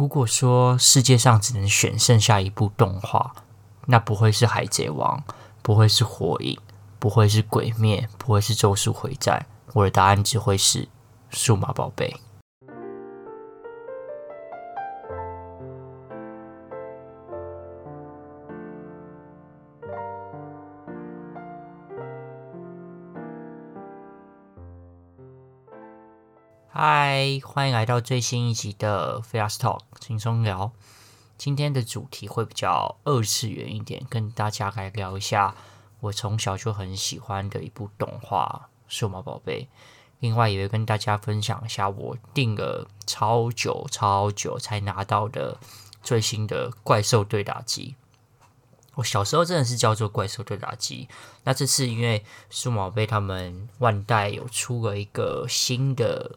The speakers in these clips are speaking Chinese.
如果说世界上只能选剩下一部动画，那不会是《海贼王》，不会是《火影》，不会是《鬼灭》，不会是《咒术回战》，我的答案只会是《数码宝贝》。嗨，欢迎来到最新一集的 Fast Talk 轻松聊。今天的主题会比较二次元一点，跟大家来聊一下我从小就很喜欢的一部动画《数码宝贝》。另外，也会跟大家分享一下我订了超久超久才拿到的最新的怪兽对打机。我小时候真的是叫做怪兽对打机。那这次因为数码宝贝他们万代有出了一个新的。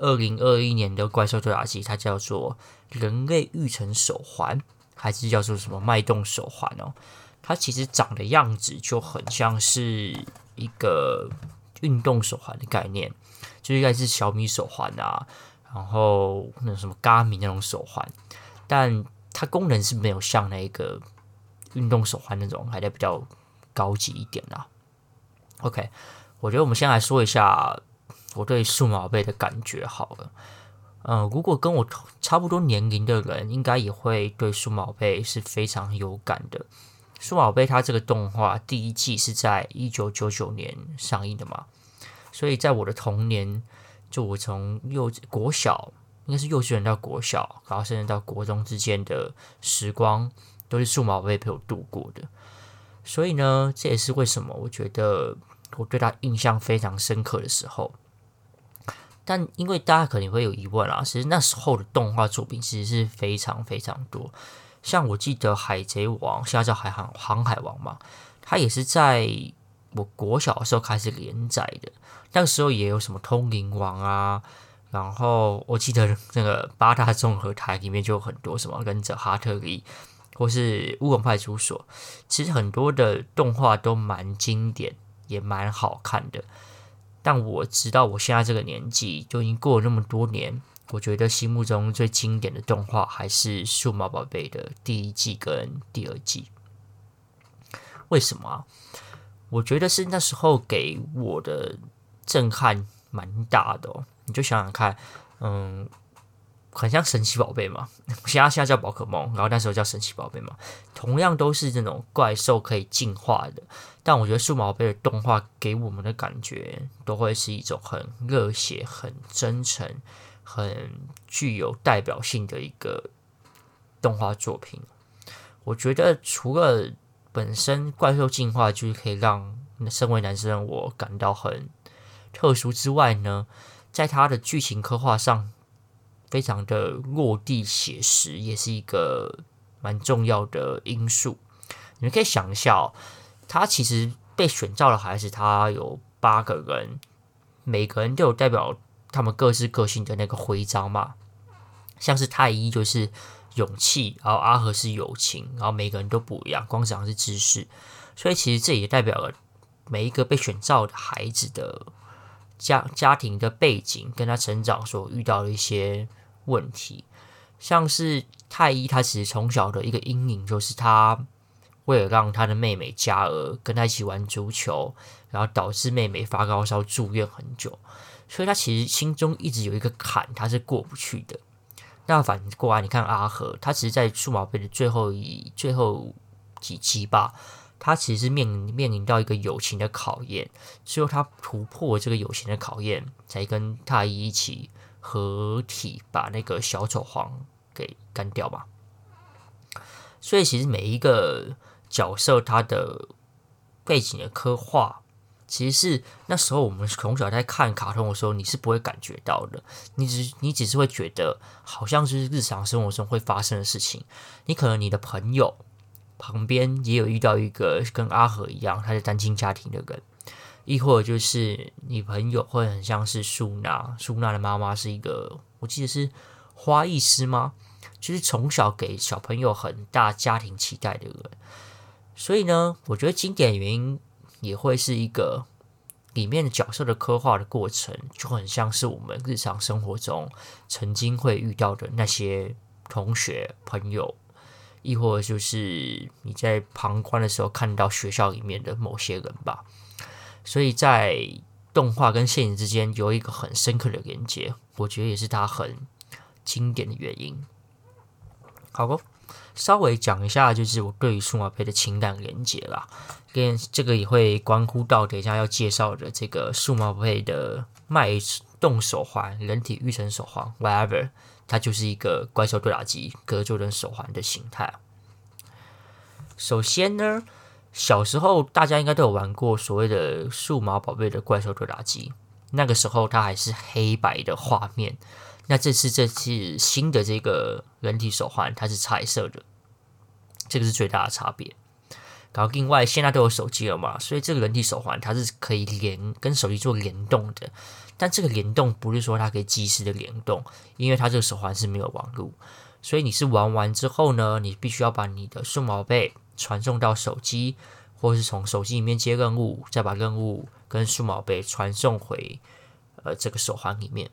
二零二一年的怪兽对打机，它叫做人类育成手环，还是叫做什么脉动手环哦？它其实长的样子就很像是一个运动手环的概念，就应该是小米手环啊，然后那什么 Garmin 那种手环，但它功能是没有像那个运动手环那种还在比较高级一点啦。OK，我觉得我们先来说一下。我对数码宝贝的感觉好了，嗯、如果跟我差不多年龄的人，应该也会对数码宝贝是非常有感的。数码宝贝它这个动画第一季是在一九九九年上映的嘛，所以在我的童年，就我从幼国小，应该是幼稚园到国小，然后甚至到国中之间的时光，都是数码宝贝陪我度过的。所以呢，这也是为什么我觉得我对它印象非常深刻的时候。但因为大家可能会有疑问啦，其实那时候的动画作品其实是非常非常多。像我记得《海贼王》，现在叫《海航航海王》嘛，它也是在我国小的时候开始连载的。那个时候也有什么《通灵王》啊，然后我记得那个八大综合台里面就有很多什么《跟着哈特利》或是《乌龙派出所》，其实很多的动画都蛮经典，也蛮好看的。但我直到，我现在这个年纪就已经过了那么多年，我觉得心目中最经典的动画还是《数码宝贝》的第一季跟第二季。为什么？我觉得是那时候给我的震撼蛮大的哦。你就想想看，嗯。很像神奇宝贝嘛，现在现在叫宝可梦，然后那时候叫神奇宝贝嘛，同样都是这种怪兽可以进化的，但我觉得数码宝贝的动画给我们的感觉都会是一种很热血、很真诚、很具有代表性的一个动画作品。我觉得除了本身怪兽进化就是可以让身为男生我感到很特殊之外呢，在它的剧情刻画上。非常的落地写实，也是一个蛮重要的因素。你们可以想一下哦，他其实被选召的孩子，他有八个人，每个人都有代表他们各自个性的那个徽章嘛。像是太一就是勇气，然后阿和是友情，然后每个人都不一样。光子昂是知识，所以其实这也代表了每一个被选召的孩子的家家庭的背景，跟他成长所遇到的一些。问题像是太一，他其实从小的一个阴影就是他为了让他的妹妹佳儿跟他一起玩足球，然后导致妹妹发高烧住院很久，所以他其实心中一直有一个坎，他是过不去的。那反过来，你看阿和，他其实，在数码宝贝的最后一最后几期吧，他其实是面临面临到一个友情的考验，只有他突破这个友情的考验，才跟太一一起。合体把那个小丑皇给干掉吧。所以其实每一个角色他的背景的刻画，其实是那时候我们从小在看卡通的时候，你是不会感觉到的。你只你只是会觉得好像是日常生活中会发生的事情。你可能你的朋友旁边也有遇到一个跟阿和一样，他是单亲家庭的人。亦或者就是你朋友会很像是苏娜，苏娜的妈妈是一个，我记得是花艺师吗？就是从小给小朋友很大家庭期待的人。所以呢，我觉得经典原因也会是一个里面的角色的刻画的过程，就很像是我们日常生活中曾经会遇到的那些同学、朋友，亦或就是你在旁观的时候看到学校里面的某些人吧。所以在动画跟现实之间有一个很深刻的连接，我觉得也是它很经典的原因。好不，稍微讲一下，就是我对于数码配的情感连接啦，跟这个也会关乎到等一下要介绍的这个数码配的脉动手环、人体育成手环，whatever，它就是一个怪兽对打机格斗人手环的形态。首先呢，小时候大家应该都有玩过所谓的数码宝贝的怪兽对打机，那个时候它还是黑白的画面。那这次这次新的这个人体手环，它是彩色的，这个是最大的差别。然后另外现在都有手机了嘛，所以这个人体手环它是可以连跟手机做联动的。但这个联动不是说它可以即时的联动，因为它这个手环是没有网络，所以你是玩完之后呢，你必须要把你的数码宝贝传送到手机，或是从手机里面接任务，再把任务跟数码宝贝传送回呃这个手环里面。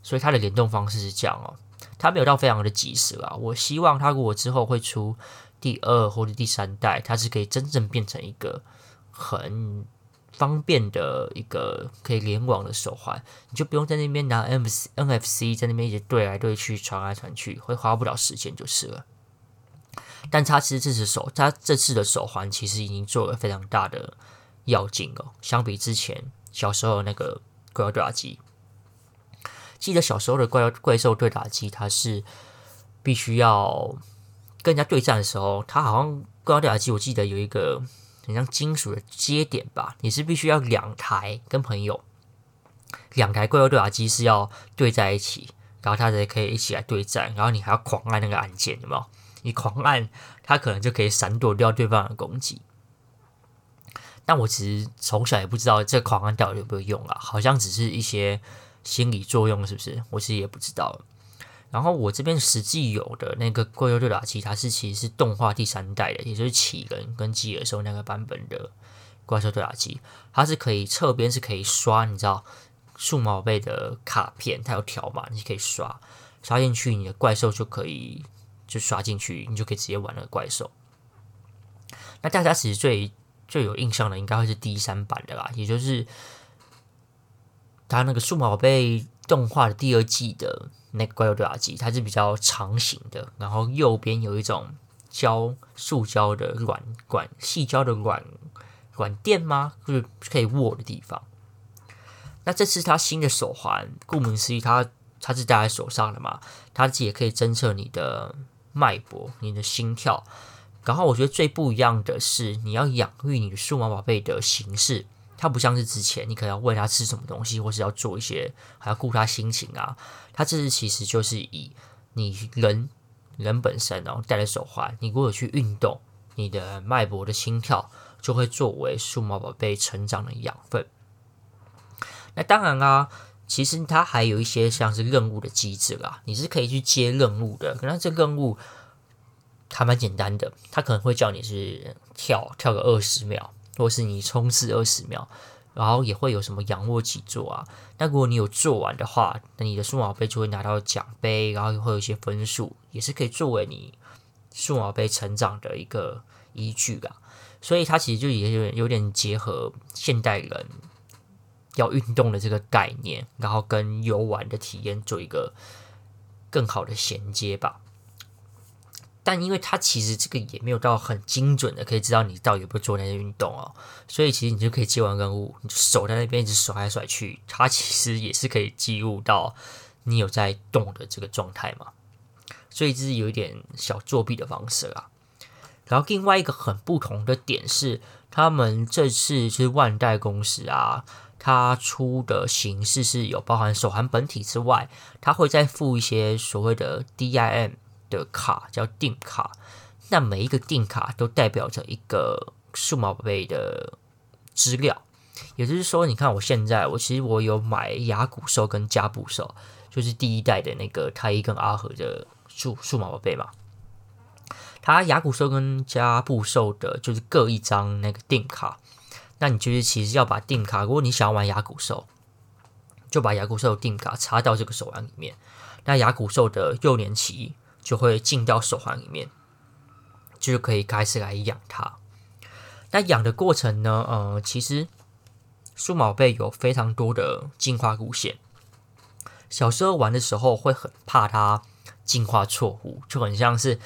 所以它的联动方式是这样哦，它没有到非常的及时啦。我希望它如果之后会出第二或者第三代，它是可以真正变成一个很方便的一个可以联网的手环，你就不用在那边拿 M C N F C 在那边一直对来对去、传来传去，会花不了时间就是了。但他其实这次手，他这次的手环其实已经做了非常大的跃进哦，相比之前小时候那个怪兽对打机。记得小时候的怪怪兽对打机，它是必须要跟人家对战的时候，它好像怪兽对打机，我记得有一个很像金属的接点吧，你是必须要两台跟朋友两台怪兽对打机是要对在一起，然后它才可以一起来对战，然后你还要狂按那个按键，有没有？你狂按，它可能就可以闪躲掉对方的攻击。但我其实从小也不知道这狂按到底有没有用啊，好像只是一些。心理作用是不是？我其实也不知道。然后我这边实际有的那个怪兽对打机，它是其实是动画第三代的，也就是蚁人跟吉尔兽那个版本的怪兽对打机。它是可以侧边是可以刷，你知道数码宝贝的卡片，它有条码，你可以刷刷进去，你的怪兽就可以就刷进去，你就可以直接玩那个怪兽。那大家其实最最有印象的，应该会是第三版的啦，也就是。它那个数码宝贝动画的第二季的那个怪兽对打机，它是比较长形的，然后右边有一种胶塑胶的软管细胶的软软垫吗？就是可以握的地方。那这次它新的手环，顾名思义，它它是戴在手上的嘛，它自己也可以侦测你的脉搏、你的心跳。然后我觉得最不一样的是，你要养育你的数码宝贝的形式。它不像是之前，你可能要喂它吃什么东西，或是要做一些，还要顾它心情啊。它这次其实就是以你人人本身，然后戴着手环，你如果去运动，你的脉搏的心跳就会作为数码宝贝成长的养分。那当然、啊，其实它还有一些像是任务的机制啦，你是可以去接任务的。可能这任务还蛮简单的，它可能会叫你是跳跳个二十秒。或是你冲刺二十秒，然后也会有什么仰卧起坐啊？那如果你有做完的话，那你的数码杯就会拿到奖杯，然后也会有一些分数，也是可以作为你数码杯成长的一个依据啦。所以它其实就也有点有点结合现代人要运动的这个概念，然后跟游玩的体验做一个更好的衔接吧。但因为它其实这个也没有到很精准的，可以知道你到底有没有做那些运动哦，所以其实你就可以接完任务，你就手在那边一直甩来甩去，它其实也是可以记录到你有在动的这个状态嘛。所以这是有一点小作弊的方式啦。然后另外一个很不同的点是，他们这次是万代公司啊，它出的形式是有包含手环本体之外，它会再附一些所谓的 DIM。的卡叫定卡，那每一个定卡都代表着一个数码宝贝的资料，也就是说，你看我现在，我其实我有买亚古兽跟加布兽，就是第一代的那个太一跟阿和的数数码宝贝嘛。它亚古兽跟加布兽的就是各一张那个定卡，那你就是其实要把定卡，如果你想要玩亚古兽，就把亚古兽的定卡插到这个手环里面，那亚古兽的幼年期。就会进到手环里面，就是可以开始来养它。那养的过程呢？呃，其实数码贝有非常多的进化路线。小时候玩的时候会很怕它进化错误，就很像是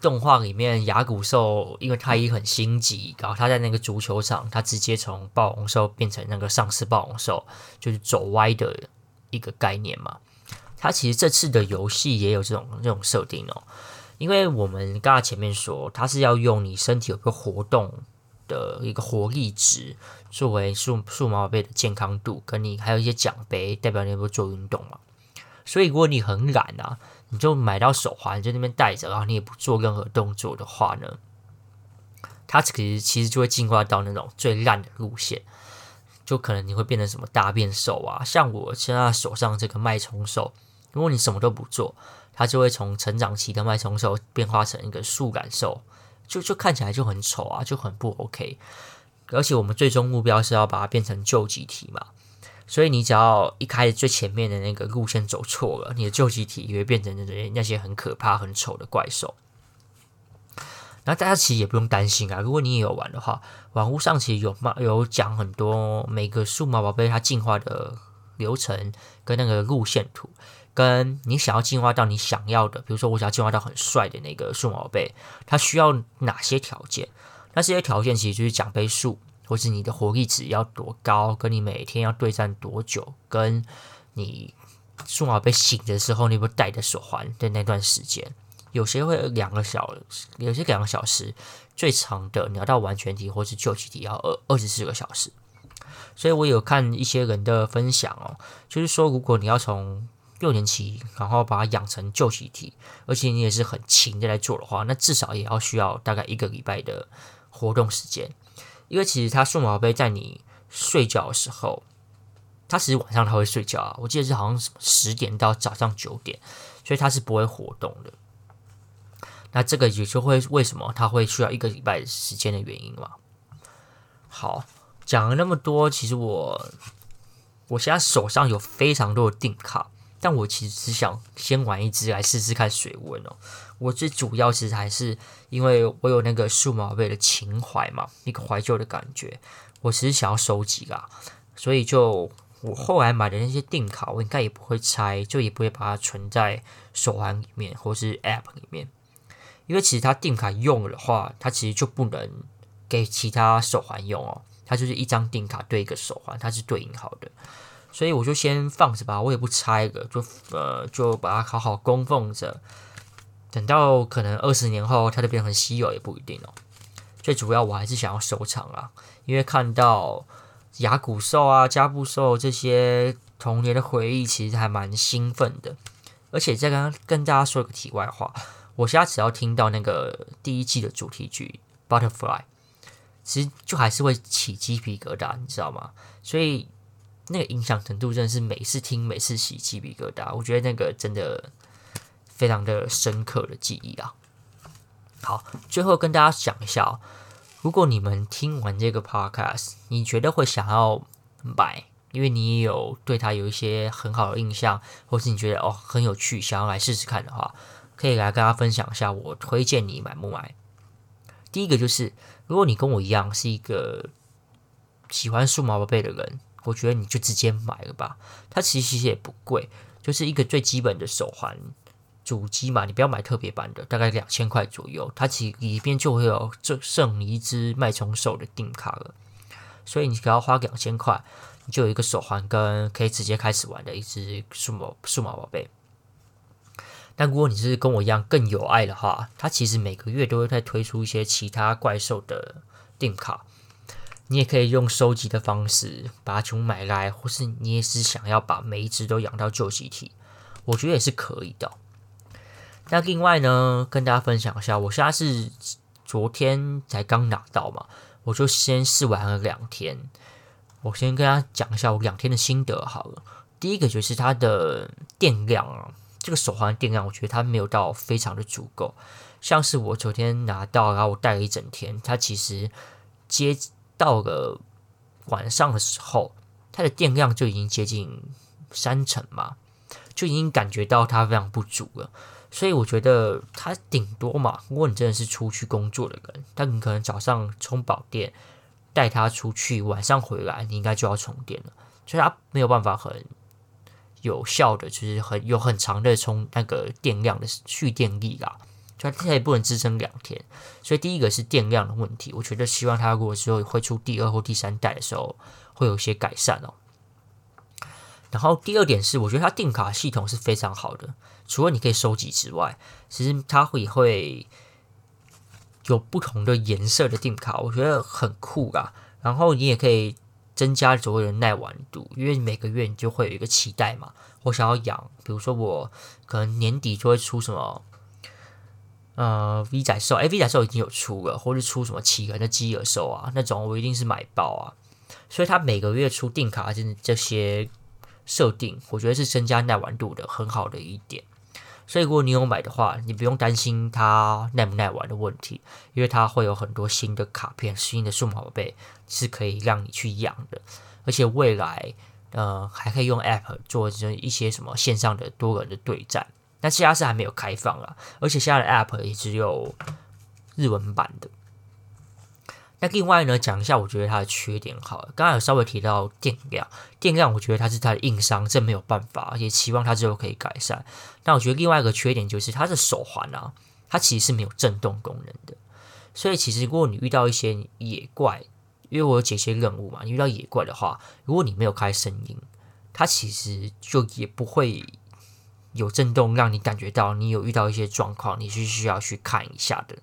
动画里面亚古兽，因为他也很心急，然后他在那个足球场，他直接从暴龙兽变成那个丧尸暴龙兽，就是走歪的一个概念嘛。他其实这次的游戏也有这种这种设定哦，因为我们刚才前面说，它是要用你身体有个活动的一个活力值作为数数码宝贝的健康度，跟你还有一些奖杯，代表你有没有做运动嘛。所以如果你很懒啊，你就买到手环就那边戴着，然后你也不做任何动作的话呢，它其实其实就会进化到那种最烂的路线。就可能你会变成什么大便兽啊，像我现在手上这个脉冲兽，如果你什么都不做，它就会从成长期的脉冲兽变化成一个树懒兽，就就看起来就很丑啊，就很不 OK。而且我们最终目标是要把它变成究极体嘛，所以你只要一开始最前面的那个路线走错了，你的究极体也会变成那些那些很可怕、很丑的怪兽。那大家其实也不用担心啊，如果你也有玩的话，网络上其实有有讲很多每个数码宝贝它进化的流程跟那个路线图，跟你想要进化到你想要的，比如说我想要进化到很帅的那个数码宝贝，它需要哪些条件？那这些条件其实就是奖杯数，或是你的活力值要多高，跟你每天要对战多久，跟你数码被醒的时候，你有没有戴着手环的那段时间。有些会两个小时，有些两个小时，最长的你要到完全体或是究极体要二二十四个小时。所以我有看一些人的分享哦，就是说如果你要从六年级，然后把它养成究极体，而且你也是很勤的来做的话，那至少也要需要大概一个礼拜的活动时间。因为其实它数码宝贝在你睡觉的时候，它其实晚上它会睡觉啊，我记得是好像十点到早上九点，所以它是不会活动的。那这个也就会为什么它会需要一个礼拜时间的原因嘛。好，讲了那么多，其实我我现在手上有非常多的定卡，但我其实只想先玩一只来试试看水温哦。我最主要其实还是因为我有那个数码宝贝的情怀嘛，一个怀旧的感觉，我其实想要收集啦，所以就我后来买的那些定卡，我应该也不会拆，就也不会把它存在手环里面或是 App 里面。因为其实它定卡用了的话，它其实就不能给其他手环用哦。它就是一张定卡对一个手环，它是对应好的。所以我就先放着吧，我也不拆了，就呃就把它好好供奉着。等到可能二十年后，它就变成稀有也不一定哦。最主要我还是想要收藏啊，因为看到雅古兽啊、加布兽这些童年的回忆，其实还蛮兴奋的。而且再刚刚跟大家说一个题外话。我现在只要听到那个第一季的主题曲《Butterfly》，其实就还是会起鸡皮疙瘩，你知道吗？所以那个影响程度真的是每次听每次起鸡皮疙瘩，我觉得那个真的非常的深刻的记忆啊。好，最后跟大家讲一下哦，如果你们听完这个 Podcast，你觉得会想要买，因为你也有对它有一些很好的印象，或是你觉得哦很有趣，想要来试试看的话。可以来跟大家分享一下，我推荐你买不买？第一个就是，如果你跟我一样是一个喜欢数码宝贝的人，我觉得你就直接买了吧。它其实其实也不贵，就是一个最基本的手环主机嘛，你不要买特别版的，大概两千块左右。它其里边就会有这剩一只脉冲兽的定卡了，所以你只要花两千块，你就有一个手环跟可以直接开始玩的一只数码数码宝贝。但如果你是跟我一样更有爱的话，它其实每个月都会再推出一些其他怪兽的定卡，你也可以用收集的方式把它全部买来，或是你也是想要把每一只都养到旧集体，我觉得也是可以的。那另外呢，跟大家分享一下，我现在是昨天才刚拿到嘛，我就先试玩了两天，我先跟大家讲一下我两天的心得好了。第一个就是它的电量啊。这个手环电量，我觉得它没有到非常的足够。像是我昨天拿到，然后我戴了一整天，它其实接到了晚上的时候，它的电量就已经接近三成嘛，就已经感觉到它非常不足了。所以我觉得它顶多嘛，如果你真的是出去工作的人，但你可能早上充饱电，带它出去，晚上回来你应该就要充电了，所以它没有办法很有效的，就是很有很长的充那个电量的蓄电力啦。就它也不能支撑两天，所以第一个是电量的问题。我觉得希望它如果之后会出第二或第三代的时候，会有一些改善哦。然后第二点是，我觉得它定卡系统是非常好的。除了你可以收集之外，其实它会会有不同的颜色的定卡，我觉得很酷啊。然后你也可以增加所谓的耐玩度，因为每个月你就会有一个期待嘛。我想要养，比如说我可能年底就会出什么。呃，V 仔兽，哎，V 仔兽已经有出了，或是出什么企鹅的基尔兽啊，那种我一定是买爆啊。所以它每个月出定卡，就是这些设定，我觉得是增加耐玩度的很好的一点。所以如果你有买的话，你不用担心它耐不耐玩的问题，因为它会有很多新的卡片、新的数码宝贝是可以让你去养的，而且未来呃还可以用 App 做这一些什么线上的多人的对战。那其他是还没有开放啊，而且现在的 App 也只有日文版的。那另外呢，讲一下我觉得它的缺点好了。刚刚有稍微提到电量，电量我觉得它是它的硬伤，这没有办法，也期望它之后可以改善。但我觉得另外一个缺点就是它的手环啊，它其实是没有震动功能的。所以其实如果你遇到一些野怪，因为我有解些任务嘛，你遇到野怪的话，如果你没有开声音，它其实就也不会。有震动，让你感觉到你有遇到一些状况，你是需要去看一下的。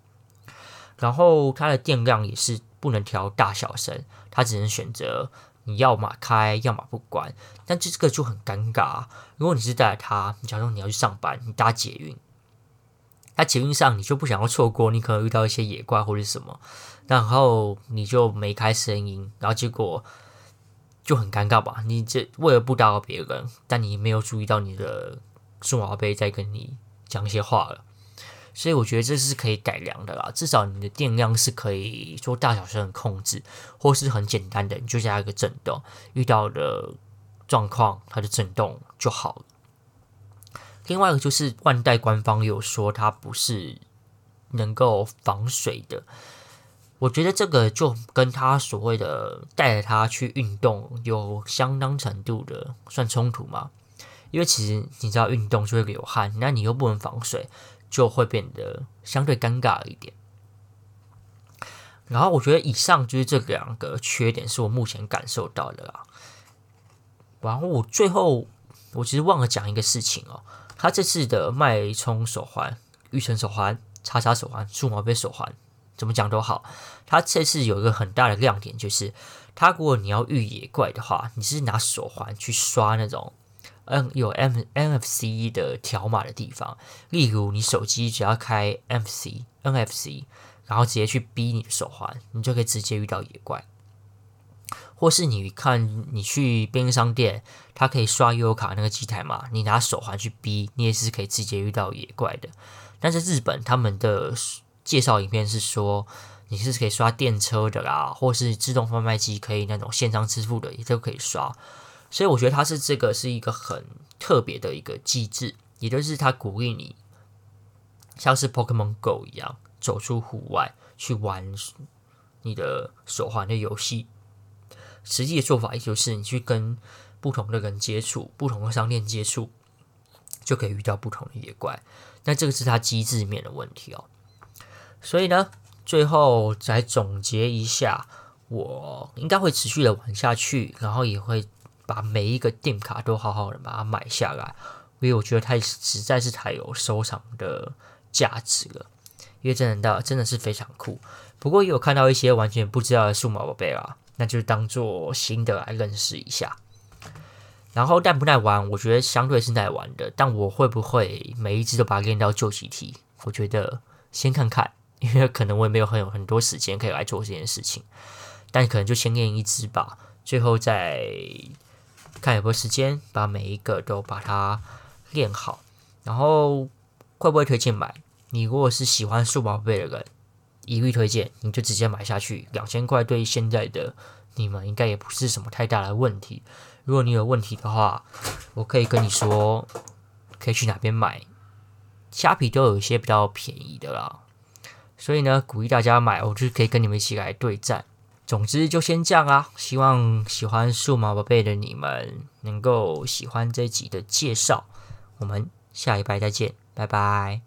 然后它的电量也是不能调大小声，它只能选择你要么开，要么不关。但这这个就很尴尬。如果你是带着它，你假如你要去上班，你搭捷运，在捷运上你就不想要错过，你可能遇到一些野怪或者什么，然后你就没开声音，然后结果就很尴尬吧？你这为了不打扰别人，但你没有注意到你的。数码宝贝在跟你讲一些话了，所以我觉得这是可以改良的啦。至少你的电量是可以做大小声的控制，或是很简单的，你就加一个震动，遇到的状况它的震动就好了。另外一个就是万代官方有说它不是能够防水的，我觉得这个就跟他所谓的带着它去运动有相当程度的算冲突吗？因为其实你知道运动就会流汗，那你又不能防水，就会变得相对尴尬一点。然后我觉得以上就是这两个缺点是我目前感受到的啦。然后我最后我其实忘了讲一个事情哦，他这次的脉冲手环、育成手环、叉叉手环、数码杯手环，怎么讲都好，他这次有一个很大的亮点，就是他如果你要遇野怪的话，你是拿手环去刷那种。嗯，有 M NFC 的条码的地方，例如你手机只要开 NFC NFC，然后直接去逼你的手环，你就可以直接遇到野怪。或是你看你去便利商店，它可以刷悠卡那个机台嘛，你拿手环去逼，你也是可以直接遇到野怪的。但是日本他们的介绍影片是说，你是可以刷电车的啦，或是自动贩卖机可以那种线上支付的，也都可以刷。所以我觉得它是这个是一个很特别的一个机制，也就是它鼓励你像是 Pokemon Go 一样走出户外去玩你的手环的游戏。实际的做法也就是你去跟不同的人接触，不同的商店接触，就可以遇到不同的野怪。那这个是它机制面的问题哦。所以呢，最后再总结一下，我应该会持续的玩下去，然后也会。把每一个电卡都好好的把它买下来，因为我觉得它实在是太有收藏的价值了。因为真的真的是非常酷。不过也有看到一些完全不知道的数码宝贝啦，那就当做新的来认识一下。然后耐不耐玩，我觉得相对是耐玩的。但我会不会每一只都把它练到旧习题？我觉得先看看，因为可能我也没有很有很多时间可以来做这件事情。但可能就先练一只吧，最后再。看有没有时间把每一个都把它练好，然后会不会推荐买？你如果是喜欢数码宝贝的人，一律推荐，你就直接买下去。两千块对现在的你们应该也不是什么太大的问题。如果你有问题的话，我可以跟你说，可以去哪边买，虾皮都有一些比较便宜的啦。所以呢，鼓励大家买，我就可以跟你们一起来对战。总之就先这样啊！希望喜欢数码宝贝的你们能够喜欢这集的介绍。我们下一拜再见，拜拜。